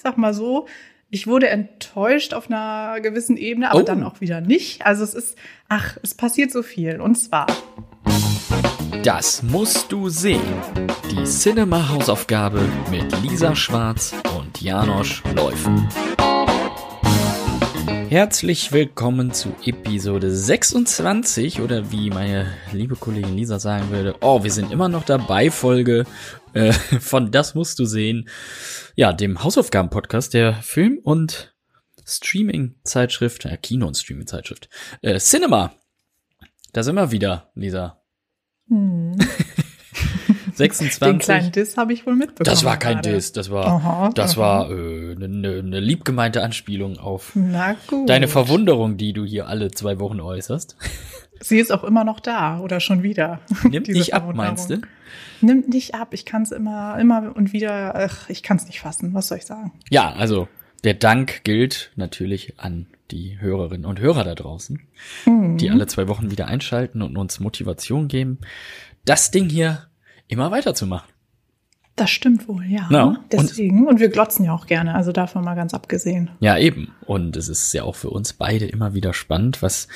ich sag mal so, ich wurde enttäuscht auf einer gewissen Ebene, aber Oh. dann auch wieder nicht. Also es ist, ach, es passiert so viel. Und zwar, Das musst du sehen. Die Cinema-Hausaufgabe mit Lisa Schwarz und Janosch Läufen. Herzlich willkommen zu Episode 26 oder wie meine liebe Kollegin Lisa sagen würde, oh, wir sind immer noch dabei, Folge äh, von Das musst du sehen. Ja, dem Hausaufgaben-Podcast der Film- und Streaming-Zeitschrift, äh, Kino- und Streaming-Zeitschrift, äh, Cinema. Da sind wir wieder, Lisa. hm, 26. den kleinen Diss habe ich wohl mitbekommen. Das war kein gerade. Diss, das war, Aha, das aha. war eine äh, ne, ne, ne liebgemeinte Anspielung auf deine Verwunderung, die du hier alle zwei Wochen äußerst. Sie ist auch immer noch da oder schon wieder. Nimmt nicht ab, meinst du? Nimmt nicht ab. Ich kann es immer, immer und wieder, ach, ich kann es nicht fassen. Was soll ich sagen? Ja, also der Dank gilt natürlich an die Hörerinnen und Hörer da draußen, Mhm. die alle zwei Wochen wieder einschalten und uns Motivation geben, das Ding hier immer weiterzumachen. Das stimmt wohl, ja. Und- Deswegen. Und, wir glotzen ja auch gerne, also davon mal ganz abgesehen. Ja, eben. Und es ist ja auch für uns beide immer wieder spannend, was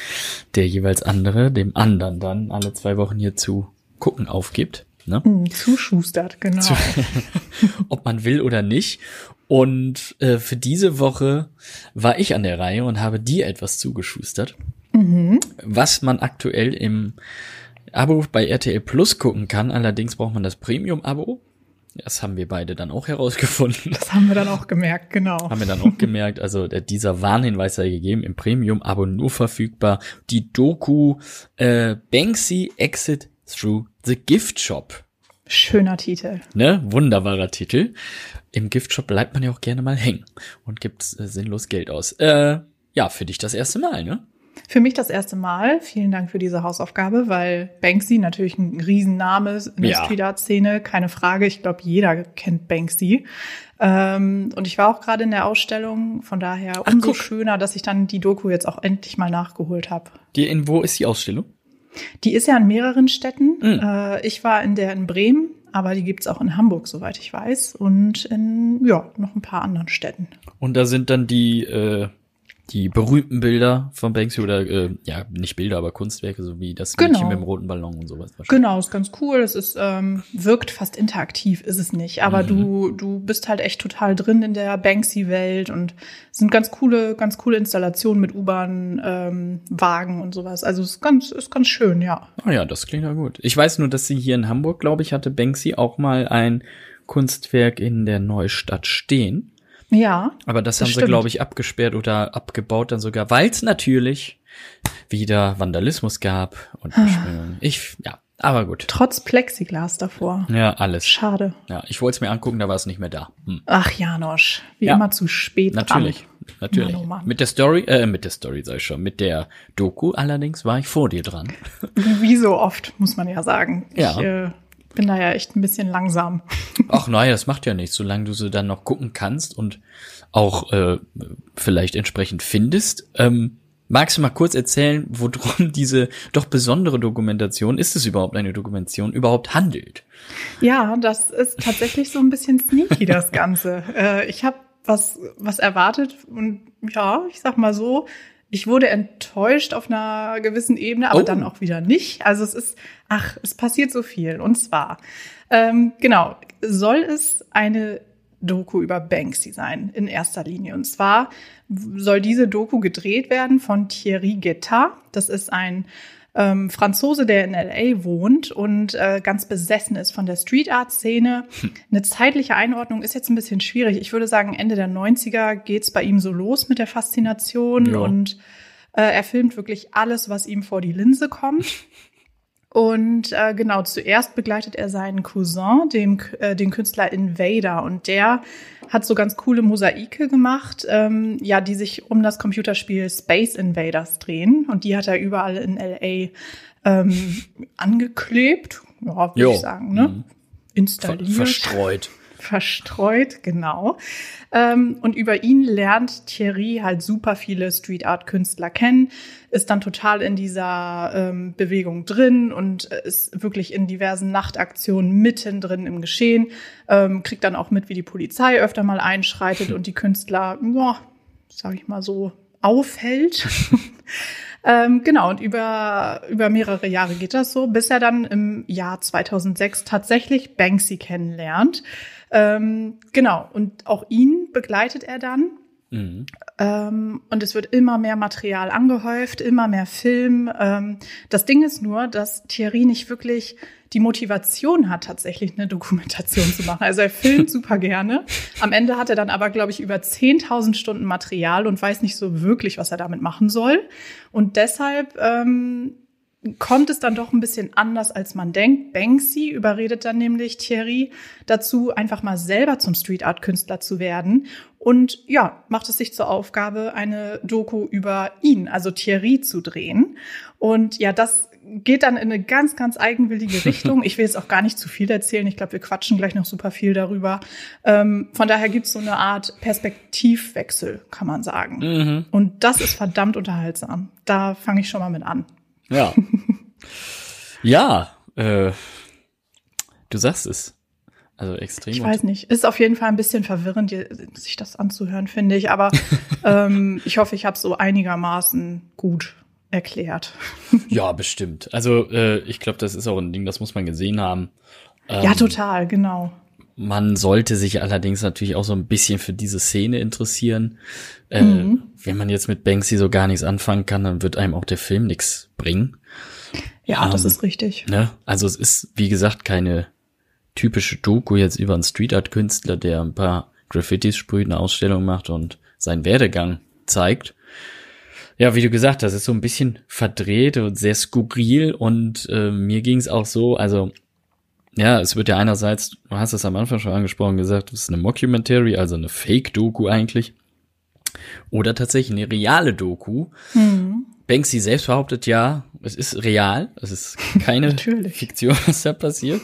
der jeweils andere dem anderen dann alle zwei Wochen hier zu gucken aufgibt. Ne? Hm, zuschustert, genau. Zu- ob man will oder nicht. Und äh, für diese Woche war ich an der Reihe und habe dir etwas zugeschustert, Mhm. was man aktuell im Abo bei RTL Plus gucken kann. Allerdings braucht man das Premium-Abo. Das haben wir beide dann auch herausgefunden. Das haben wir dann auch gemerkt, genau. Haben wir dann auch gemerkt, also äh, dieser Warnhinweis sei gegeben, im Premium-Abo nur verfügbar. Die Doku äh, Banksy Exit Through the Gift Shop. Schöner Titel. Ne? Wunderbarer Titel. Im Giftshop bleibt man ja auch gerne mal hängen und gibt äh, sinnlos Geld aus. Äh, ja, für dich das erste Mal, ne? Für mich das erste Mal. Vielen Dank für diese Hausaufgabe, weil Banksy natürlich ein Riesenname in der Ja. Street Art Szene, keine Frage. Ich glaube, jeder kennt Banksy. Ähm, und ich war auch gerade in der Ausstellung, von daher Ach, umso guck. schöner, dass ich dann die Doku jetzt auch endlich mal nachgeholt habe. Die, in wo ist die Ausstellung? Die ist ja in mehreren Städten. Mhm. Äh, ich war in der in Bremen, aber die gibt's auch in Hamburg, soweit ich weiß. Und in ja, noch ein paar anderen Städten. Und da sind dann die, äh, die berühmten Bilder von Banksy oder, äh, ja, nicht Bilder, aber Kunstwerke, so wie das Genau. Mädchen mit dem roten Ballon und sowas. Genau, ist ganz cool. Es ist, ähm, wirkt fast interaktiv, ist es nicht. Aber Mhm. du, du bist halt echt total drin in der Banksy-Welt und es sind ganz coole, ganz coole Installationen mit U-Bahn, ähm, Wagen und sowas. Also es ist ganz, ist ganz schön, ja. Ah ja, das klingt ja gut. Ich weiß nur, dass sie hier in Hamburg, glaube ich, hatte Banksy auch mal ein Kunstwerk in der Neustadt stehen. Ja. Aber das, Das haben sie, stimmt. glaube ich, abgesperrt oder abgebaut dann sogar, weil es natürlich wieder Vandalismus gab und Ah. Ich, ja, aber gut. Trotz Plexiglas davor. Ja, alles. Schade. Ja, ich wollte es mir angucken, da war es nicht mehr da. Hm. Ach, Janosch. Wie Ja. immer zu spät. Natürlich, dran. natürlich. Mann, oh Mann. Mit der Story, äh, mit der Story sag ich schon, mit der Doku allerdings war ich vor dir dran. Wie, wie so oft, muss man ja sagen. Ja. Ich äh, bin da ja echt ein bisschen langsam. Ach naja, das macht ja nichts, solange du sie dann noch gucken kannst und auch äh, vielleicht entsprechend findest. Ähm, magst du mal kurz erzählen, worum diese doch besondere Dokumentation, ist es überhaupt eine Dokumentation, überhaupt handelt? Ja, das ist tatsächlich so ein bisschen sneaky, das Ganze. äh, ich habe was, was erwartet und ja, ich sag mal so, ich wurde enttäuscht auf einer gewissen Ebene, aber Oh. dann auch wieder nicht. Also es ist, ach, es passiert so viel. Und zwar, ähm, genau, soll es eine Doku über Banksy sein, in erster Linie. Und zwar soll diese Doku gedreht werden von Thierry Guetta. Das ist ein ähm, Franzose, der in LA wohnt und äh, ganz besessen ist von der Street Art Szene. Eine zeitliche Einordnung ist jetzt ein bisschen schwierig. Ich würde sagen, Ende der 90er geht's bei ihm so los mit der Faszination Ja. und äh, er filmt wirklich alles, was ihm vor die Linse kommt. Und äh, genau, zuerst begleitet er seinen Cousin, dem, äh, den Künstler Invader. Und der hat so ganz coole Mosaike gemacht, ähm, ja, die sich um das Computerspiel Space Invaders drehen. Und die hat er überall in LA ähm, angeklebt. Ja, würde ich sagen, ne? Mhm. Ver Installiert verstreut. Verstreut, genau. Ähm, und über ihn lernt Thierry halt super viele Street Art Künstler kennen, ist dann total in dieser ähm, Bewegung drin und ist wirklich in diversen Nachtaktionen mittendrin im Geschehen, ähm, kriegt dann auch mit, wie die Polizei öfter mal einschreitet und die Künstler, ja, sag ich mal so, aufhält. Ähm, genau, und über, über mehrere Jahre geht das so, bis er dann im Jahr 2006 tatsächlich Banksy kennenlernt. Ähm, genau, und auch ihn begleitet er dann. Mhm. Ähm, und es wird immer mehr Material angehäuft, immer mehr Film. Ähm, das Ding ist nur, dass Thierry nicht wirklich die Motivation hat, tatsächlich eine Dokumentation zu machen. Also er filmt super gerne. Am Ende hat er dann aber, glaube ich, über 10.000 Stunden Material und weiß nicht so wirklich, was er damit machen soll. Und deshalb ähm, kommt es dann doch ein bisschen anders, als man denkt. Banksy überredet dann nämlich Thierry dazu, einfach mal selber zum Street Art Künstler zu werden und ja, macht es sich zur Aufgabe, eine Doku über ihn, also Thierry, zu drehen. Und ja, das geht dann in eine ganz, ganz eigenwillige Richtung. Ich will jetzt auch gar nicht zu viel erzählen. Ich glaube, wir quatschen gleich noch super viel darüber. Ähm, von daher gibt es so eine Art Perspektivwechsel, kann man sagen. Mhm. Und das ist verdammt unterhaltsam. Da fange ich schon mal mit an. Ja. ja, äh, du sagst es. Also extrem. Ich weiß nicht. Ist auf jeden Fall ein bisschen verwirrend, sich das anzuhören, finde ich. Aber ähm, ich hoffe, ich habe so einigermaßen gut erklärt. ja, bestimmt. Also äh, ich glaube, das ist auch ein Ding, das muss man gesehen haben. Ähm, ja, total, genau. Man sollte sich allerdings natürlich auch so ein bisschen für diese Szene interessieren. Äh, mhm. Wenn man jetzt mit Banksy so gar nichts anfangen kann, dann wird einem auch der Film nichts bringen. Ja, ähm, das ist richtig. Ne? Also es ist, wie gesagt, keine typische Doku jetzt über einen Street Art Künstler, der ein paar Graffitis sprüht, eine Ausstellung macht und seinen Werdegang zeigt. Ja, wie du gesagt hast, ist so ein bisschen verdreht und sehr skurril und äh, mir ging es auch so, also ja, es wird ja einerseits, du hast es am Anfang schon angesprochen, gesagt, es ist eine Mockumentary, also eine Fake-Doku eigentlich. Oder tatsächlich eine reale Doku. Mhm. Banksy selbst behauptet ja, es ist real, es ist keine Fiktion, was da passiert.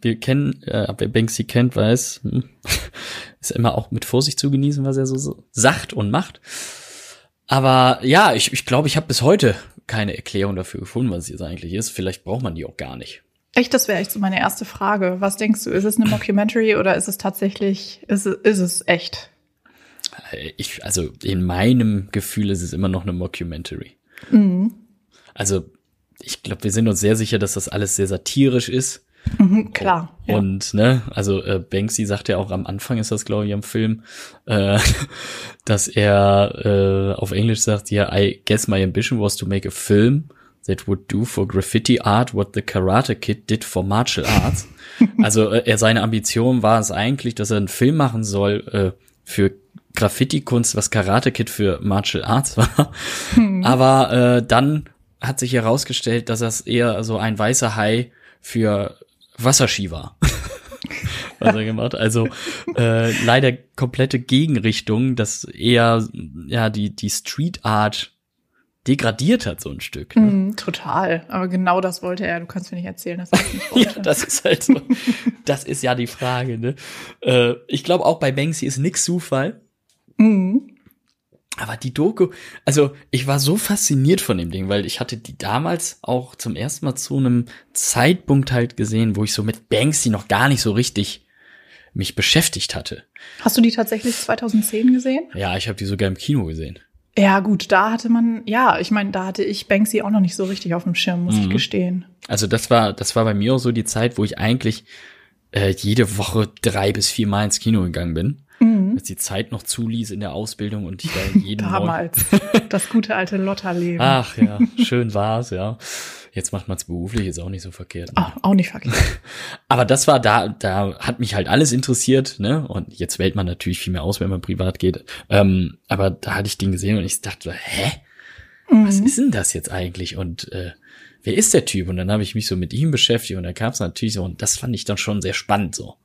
Wir kennen, äh, wer Banksy kennt, weiß, hm, ist immer auch mit Vorsicht zu genießen, was er so, so sagt und macht. Aber ja, ich, ich glaube, ich habe bis heute keine Erklärung dafür gefunden, was es jetzt eigentlich ist. Vielleicht braucht man die auch gar nicht. Echt, das wäre echt so meine erste Frage. Was denkst du, ist es eine Mockumentary oder ist es tatsächlich, ist es, ist es echt? Ich, also in meinem Gefühl ist es immer noch eine Mockumentary. Mhm. Also ich glaube, wir sind uns sehr sicher, dass das alles sehr satirisch ist. Mhm, klar. Ja. Und ne, also äh, Banksy sagt ja auch am Anfang ist das glaube ich am Film, äh, dass er äh, auf Englisch sagt, ja, yeah, I guess my ambition was to make a film that would do for graffiti art what the Karate Kid did for martial arts. also äh, er seine Ambition war es eigentlich, dass er einen Film machen soll äh, für Graffiti-Kunst, was Karate Kid für Martial Arts war. Hm. Aber äh, dann hat sich herausgestellt, dass das eher so ein weißer Hai für Wasserski war. was er gemacht. Also äh, leider komplette Gegenrichtung, dass eher ja die die Street Art degradiert hat so ein Stück. Ne? Mm, total. Aber genau das wollte er. Du kannst mir nicht erzählen, dass er das nicht wollte. ja, das ist halt so. das ist ja die Frage. Ne? Äh, ich glaube auch bei Banksy ist nix Zufall. Mhm. Aber die Doku, also ich war so fasziniert von dem Ding, weil ich hatte die damals auch zum ersten Mal zu einem Zeitpunkt halt gesehen, wo ich so mit Banksy noch gar nicht so richtig mich beschäftigt hatte. Hast du die tatsächlich 2010 gesehen? Ja, ich habe die sogar im Kino gesehen. Ja, gut, da hatte man, ja, ich meine, da hatte ich Banksy auch noch nicht so richtig auf dem Schirm, muss mhm. ich gestehen. Also das war, das war bei mir auch so die Zeit, wo ich eigentlich äh, jede Woche drei bis vier Mal ins Kino gegangen bin mhm. als die Zeit noch zuließ in der Ausbildung und ich da jeden Damals. das gute alte Lotterleben. Ach ja, schön war's, ja. Jetzt macht man's beruflich, ist auch nicht so verkehrt. Ne? Oh, auch nicht verkehrt. Aber das war da, da hat mich halt alles interessiert, ne? Und jetzt wählt man natürlich viel mehr aus, wenn man privat geht. Ähm, aber da hatte ich den gesehen und ich dachte, hä? Mhm. Was ist denn das jetzt eigentlich? Und äh, wer ist der Typ? Und dann habe ich mich so mit ihm beschäftigt und da kam es natürlich so, und das fand ich dann schon sehr spannend so.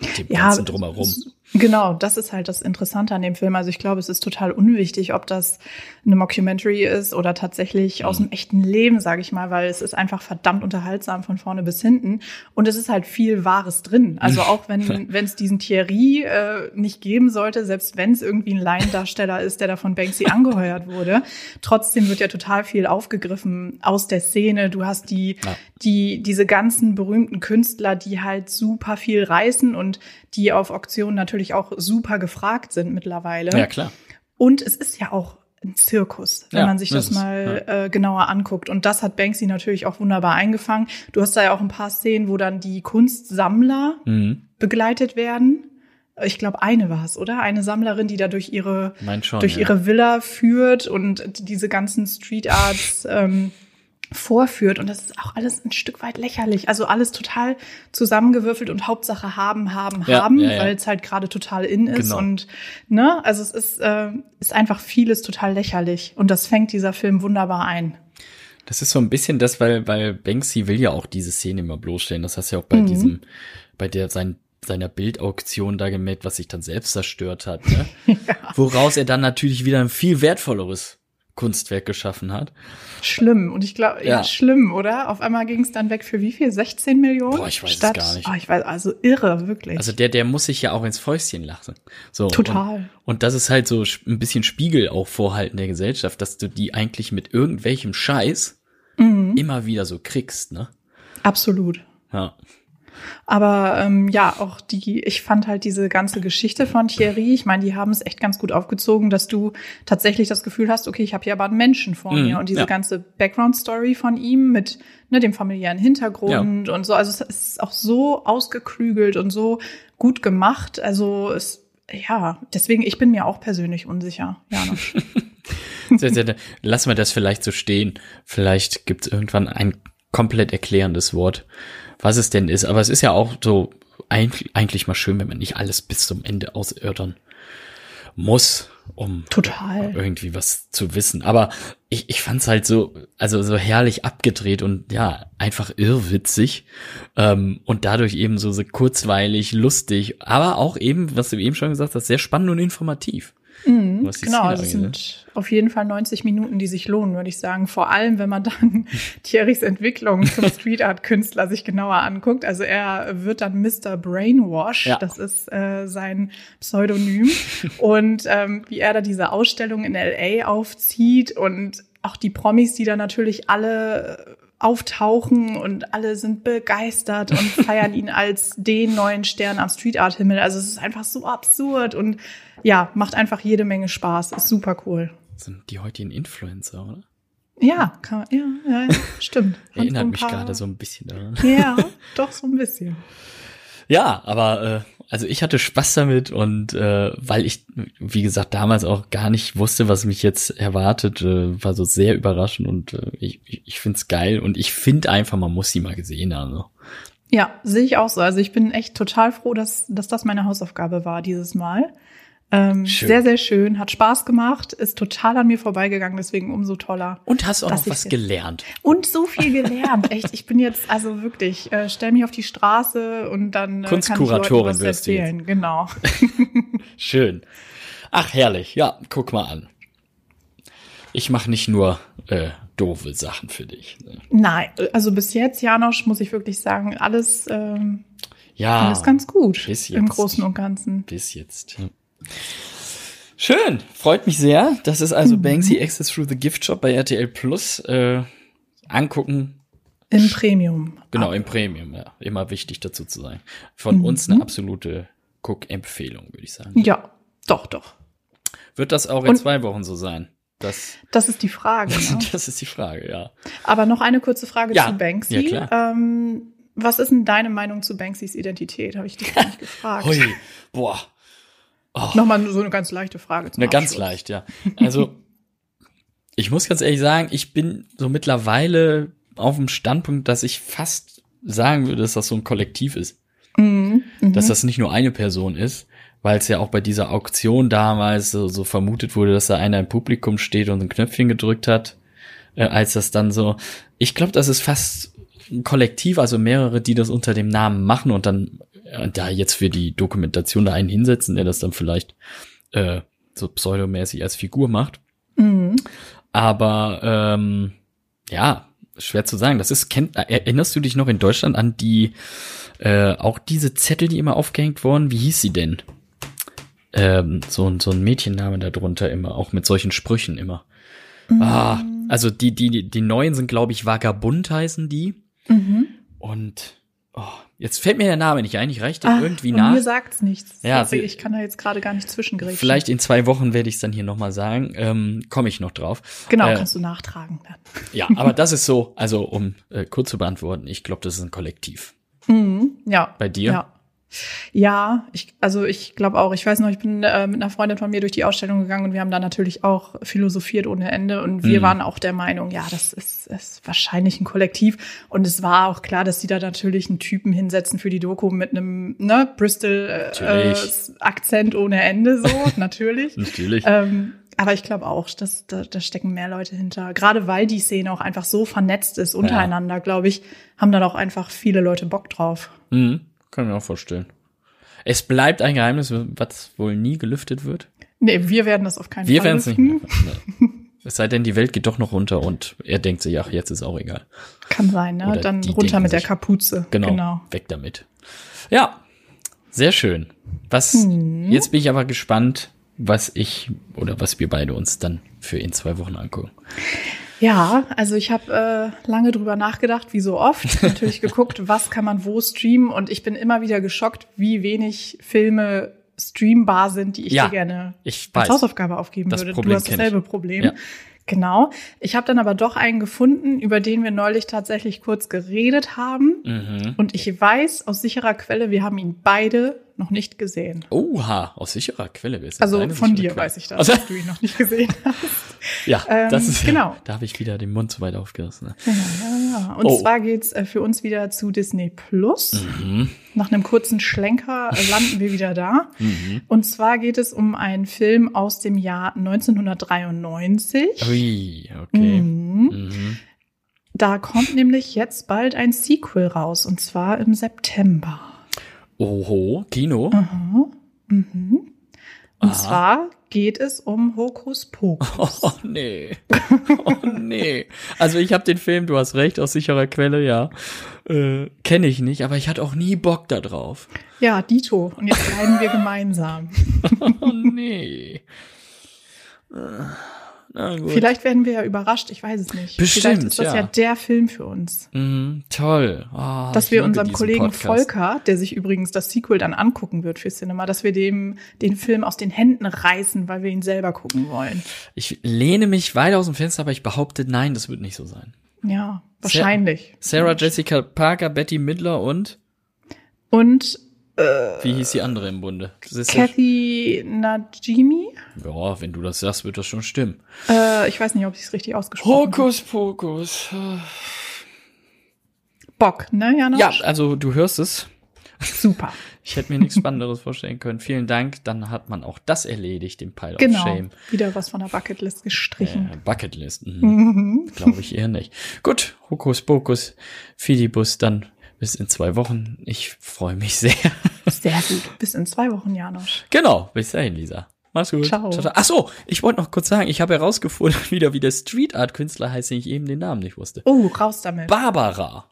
Mit dem ja, ganzen drumherum. Genau, das ist halt das Interessante an dem Film. Also ich glaube, es ist total unwichtig, ob das eine Mockumentary ist oder tatsächlich aus dem echten Leben, sage ich mal, weil es ist einfach verdammt unterhaltsam von vorne bis hinten und es ist halt viel Wahres drin. Also auch wenn wenn es diesen Thierry äh, nicht geben sollte, selbst wenn es irgendwie ein Laiendarsteller ist, der da von Banksy angeheuert wurde, trotzdem wird ja total viel aufgegriffen aus der Szene. Du hast die Ja. die diese ganzen berühmten Künstler, die halt super viel reißen und die auf Auktionen natürlich auch super gefragt sind mittlerweile. Ja, klar. Und es ist ja auch ein Zirkus, wenn Ja, man sich das mal äh, genauer anguckt. Und das hat Banksy natürlich auch wunderbar eingefangen. Du hast da ja auch ein paar Szenen, wo dann die Kunstsammler Mhm. begleitet werden. Ich glaube, eine war es, oder? Eine Sammlerin, die da durch ihre schon. durch ja. ihre Villa führt und diese ganzen Street Arts ähm, vorführt. Und das ist auch alles ein Stück weit lächerlich. Also alles total zusammengewürfelt und Hauptsache haben, haben, Ja, haben, ja, ja. weil es halt gerade total in ist. Genau. Und ne, also es ist, äh, ist einfach vieles total lächerlich. Und das fängt dieser Film wunderbar ein. Das ist so ein bisschen das, weil, weil Banksy will ja auch diese Szene immer bloßstellen. Das hast du ja auch bei Mhm. diesem, bei der sein, seiner Bildauktion da gemerkt, was sich dann selbst zerstört hat. Ne? Woraus er dann natürlich wieder ein viel wertvolleres Kunstwerk geschaffen hat. Schlimm. Und ich glaube, ja. Ja. schlimm, oder? Auf einmal ging es dann weg für wie viel? 16 Millionen? Boah, ich weiß es gar nicht. Oh, ich weiß, also irre, wirklich. Also der, der muss sich ja auch ins Fäustchen lachen. So. Total. Und, und das ist halt so ein bisschen Spiegel auch vorhalten der Gesellschaft, dass du die eigentlich mit irgendwelchem Scheiß Mhm. immer wieder so kriegst, ne? Absolut. Ja. Aber ähm, ja, auch die, ich fand halt diese ganze Geschichte von Thierry, ich meine, die haben es echt ganz gut aufgezogen, dass du tatsächlich das Gefühl hast, okay, ich habe hier aber einen Menschen vor Mhm, mir. Und diese ja. ganze Background-Story von ihm mit ne, dem familiären Hintergrund und so, also es ist auch so ausgeklügelt und so gut gemacht. Also es, ja, deswegen, ich bin mir auch persönlich unsicher, Janosch. Sehr, sehr, Lass mal das vielleicht so stehen. Vielleicht gibt's irgendwann ein komplett erklärendes Wort, was es denn ist. Aber es ist ja auch so eigentlich, eigentlich mal schön, wenn man nicht alles bis zum Ende auserörtern muss, um Total. irgendwie was zu wissen. Aber ich, ich fand's halt so, also so herrlich abgedreht und ja, einfach irrwitzig. Ähm, und dadurch eben so, so kurzweilig, lustig, aber auch eben, was du eben schon gesagt hast, sehr spannend und informativ. Mhm, genau, Szene also es sind auf jeden Fall 90 Minuten, die sich lohnen, würde ich sagen. Vor allem, wenn man dann Thierrys Entwicklung zum Street Art Künstler sich genauer anguckt. Also er wird dann Mr. Brainwash, Ja. das ist äh, sein Pseudonym. und ähm, wie er da diese Ausstellung in LA aufzieht und auch die Promis, die da natürlich alle auftauchen und alle sind begeistert und feiern ihn als den neuen Stern am Street Art Himmel. Also es ist einfach so absurd und ja, macht einfach jede Menge Spaß. Ist super cool. Sind die heutigen Influencer, oder? Ja, kann ja, ja, stimmt. So Erinnert ein mich gerade so ein bisschen daran. Ja, doch so ein bisschen. Ja, aber äh, also ich hatte Spaß damit und äh, weil ich, wie gesagt, damals auch gar nicht wusste, was mich jetzt erwartet, äh, war so sehr überraschend und äh, ich, ich, ich find's geil und ich finde einfach, man muss sie mal gesehen haben. So. Ja, sehe ich auch so. Also ich bin echt total froh, dass, dass das meine Hausaufgabe war dieses Mal. Ähm, sehr, sehr schön, hat Spaß gemacht, ist total an mir vorbeigegangen, deswegen umso toller. Und hast auch noch was gelernt. Und so viel gelernt. Echt, ich bin jetzt also wirklich, äh, stell mich auf die Straße und dann äh, kann ich Leuten Kunstkuratorin was wirst du erzählen. Genau. Schön. Ach, herrlich. Ja, guck mal an. Ich mache nicht nur äh, doofe Sachen für dich. Ne? Nein, also bis jetzt, Janosch, muss ich wirklich sagen, alles, ähm, Ja, alles ganz gut bis im jetzt. Großen und Ganzen. bis jetzt. Ja. Schön, freut mich sehr. Das ist also Banksy Access Through the Gift Shop bei RTL Plus. Äh, angucken, Im Premium. genau, im Premium, ja. Immer wichtig dazu zu sein. Von uns eine absolute Guck-Empfehlung, würde ich sagen. Ja, doch, doch. Wird das auch in Und- zwei Wochen so sein? Das, Das ist die Frage. Ne? das ist die Frage, ja. Aber noch eine kurze Frage Ja, zu Banksy. ja, klar. Ähm, was ist denn deine Meinung zu Banksys Identität? Habe ich dich gar nicht gefragt. Hui, boah. Nochmal so eine ganz leichte Frage zum Ne, ganz Abschluss. leicht, ja. Also, ich muss ganz ehrlich sagen, ich bin so mittlerweile auf dem Standpunkt, dass ich fast sagen würde, dass das so ein Kollektiv ist. Mhm. Mhm. Dass das nicht nur eine Person ist, weil es ja auch bei dieser Auktion damals so, so vermutet wurde, dass da einer im Publikum steht und ein Knöpfchen gedrückt hat, äh, als das dann so. Ich glaube, das ist fast ein Kollektiv, also mehrere, die das unter dem Namen machen und dann da jetzt für die Dokumentation da einen hinsetzen, der das dann vielleicht äh, so pseudomäßig als Figur macht. Mhm. Aber ähm, ja, schwer zu sagen. Das ist, kennt, erinnerst du dich noch in Deutschland an die, äh, auch diese Zettel, die immer aufgehängt wurden? Wie hieß sie denn? Ähm, so, ein so ein Mädchenname darunter immer, auch mit solchen Sprüchen immer. Mhm. Ah, also die, die, die neuen sind, glaube ich, Vagabund heißen die. Mhm. Und oh, jetzt fällt mir der Name nicht ein, ich reiche den Ah, irgendwie nach. Mir sagt's nichts. Ja, sie- ich kann da jetzt gerade gar nicht zwischengreifen. Vielleicht in zwei Wochen werde ich es dann hier nochmal sagen. Ähm, Komme ich noch drauf. Genau, Äh, kannst du nachtragen dann. Ja, aber das ist so, also um äh, kurz zu beantworten, ich glaube, das ist ein Kollektiv. Mhm. Ja. Bei dir? Ja. Ja, ich, also ich glaube auch, ich weiß noch, ich bin äh, mit einer Freundin von mir durch die Ausstellung gegangen und wir haben da natürlich auch philosophiert ohne Ende und wir Mhm. waren auch der Meinung, ja, das ist, ist wahrscheinlich ein Kollektiv und es war auch klar, dass sie da natürlich einen Typen hinsetzen für die Doku mit einem ne, Bristol äh. Akzent ohne Ende so, natürlich. Natürlich. Ähm, aber ich glaube auch, dass da, da stecken mehr Leute hinter. Gerade weil die Szene auch einfach so vernetzt ist untereinander, glaube ich, haben dann auch einfach viele Leute Bock drauf. Mhm, kann ich mir auch vorstellen. Es bleibt ein Geheimnis, was wohl nie gelüftet wird. Nee, wir werden das auf keinen Wir Fall werden es nicht mehr. Es sei denn, die Welt geht doch noch runter und er denkt sich, ach, jetzt ist auch egal. Kann sein, ne? Oder Dann runter mit der sich- Kapuze. Genau, genau. weg damit. Ja, sehr schön. Was, Mhm. jetzt bin ich aber gespannt, was ich oder was wir beide uns dann für in zwei Wochen angucken. Ja, also ich habe äh, lange drüber nachgedacht, wie so oft. Natürlich geguckt, was kann man wo streamen. Und ich bin immer wieder geschockt, wie wenig Filme streambar sind, die ich Ja, dir gerne Ich als. Hausaufgabe aufgeben Das würde. Problem du hast dasselbe Problem. Ja. Genau. Ich habe dann aber doch einen gefunden, über den wir neulich tatsächlich kurz geredet haben. Mhm. Und ich weiß aus sicherer Quelle, wir haben ihn beide noch nicht gesehen. Oha, aus sicherer Quelle. wer ist Also von dir Quelle? weiß ich das, Also, dass du ihn noch nicht gesehen hast. ja, Ähm, das ist genau. Da habe ich wieder den Mund zu weit aufgerissen. Ne? Ja, ja, ja. Und Oh. zwar geht's äh, für uns wieder zu Disney Plus. Mhm. Nach einem kurzen Schlenker äh, landen wir wieder da. Mhm. Und zwar geht es um einen Film aus dem Jahr 1993. Ui, okay. Mhm. Mhm. Da kommt nämlich jetzt bald ein Sequel raus, und zwar im September. Oho, Kino. Aha. Mhm. Und Aha. zwar geht es um Hokus Pokus. Oh nee. Oh nee. Also ich habe den Film, du hast recht, aus sicherer Quelle, ja. Äh, Kenne ich nicht, aber ich hatte auch nie Bock da drauf. Ja, Dito. Und jetzt leiden wir gemeinsam. Oh nee. Vielleicht werden wir ja überrascht, ich weiß es nicht. Bestimmt, Vielleicht ist das ja. ja. der Film für uns. Mhm, toll. Ah, dass wir unserem Kollegen Podcast. Volker, der sich übrigens das Sequel dann angucken wird für Cinema, dass wir dem den Film aus den Händen reißen, weil wir ihn selber gucken wollen. Ich lehne mich weit aus dem Fenster, aber ich behaupte, nein, das wird nicht so sein. Ja, wahrscheinlich. Sarah Jessica Parker, Betty Midler und Und wie hieß die andere im Bunde? Kathy Najimy? Ja, wenn du das sagst, wird das schon stimmen. Äh, ich weiß nicht, ob ich es richtig ausgesprochen habe. Hokus Pokus. Bock, ne, Janosch? Ja, also du hörst es. Super. Ich hätte mir nichts Spannenderes vorstellen können. Vielen Dank. Dann hat man auch das erledigt, den Pile of Genau. Shame. Wieder was von der Bucketlist gestrichen. Äh, Bucketlist. Mhm. Mhm. Glaube ich eher nicht. Gut, Hokus Pokus, Fidibus, dann bis in zwei Wochen. Ich freue mich sehr. Sehr gut. Bis in zwei Wochen, Janosch. genau, bis dahin, Lisa. Mach's gut. Ciao. Ach so, ich wollte noch kurz sagen, ich habe herausgefunden, wieder wie der Street Art Künstler heißt, den ich eben den Namen nicht wusste. Oh, raus damit. Barbara.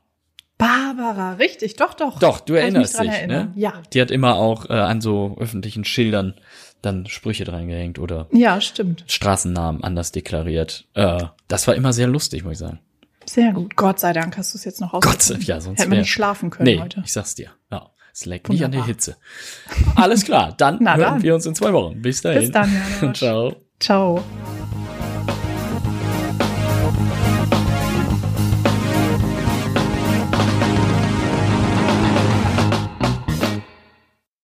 Barbara, richtig, doch, doch. Doch, du Kann erinnerst dich, erinnern. ne? Ja. Die hat immer auch äh, an so öffentlichen Schildern dann Sprüche dran gehängt oder Ja, stimmt. Straßennamen anders deklariert. Äh, das war immer sehr lustig, muss ich sagen. Sehr gut. Gott sei Dank hast du es jetzt noch Gott rausgefunden. sei ja, sonst Hätten wir nicht schlafen können Nee, heute. ich sag's dir. Ja, es leckt nicht an der Wunderbar. Hitze. Alles klar, dann hören dann. wir uns in zwei Wochen. Bis dahin. Bis dann, Janosch. Ciao. Ciao.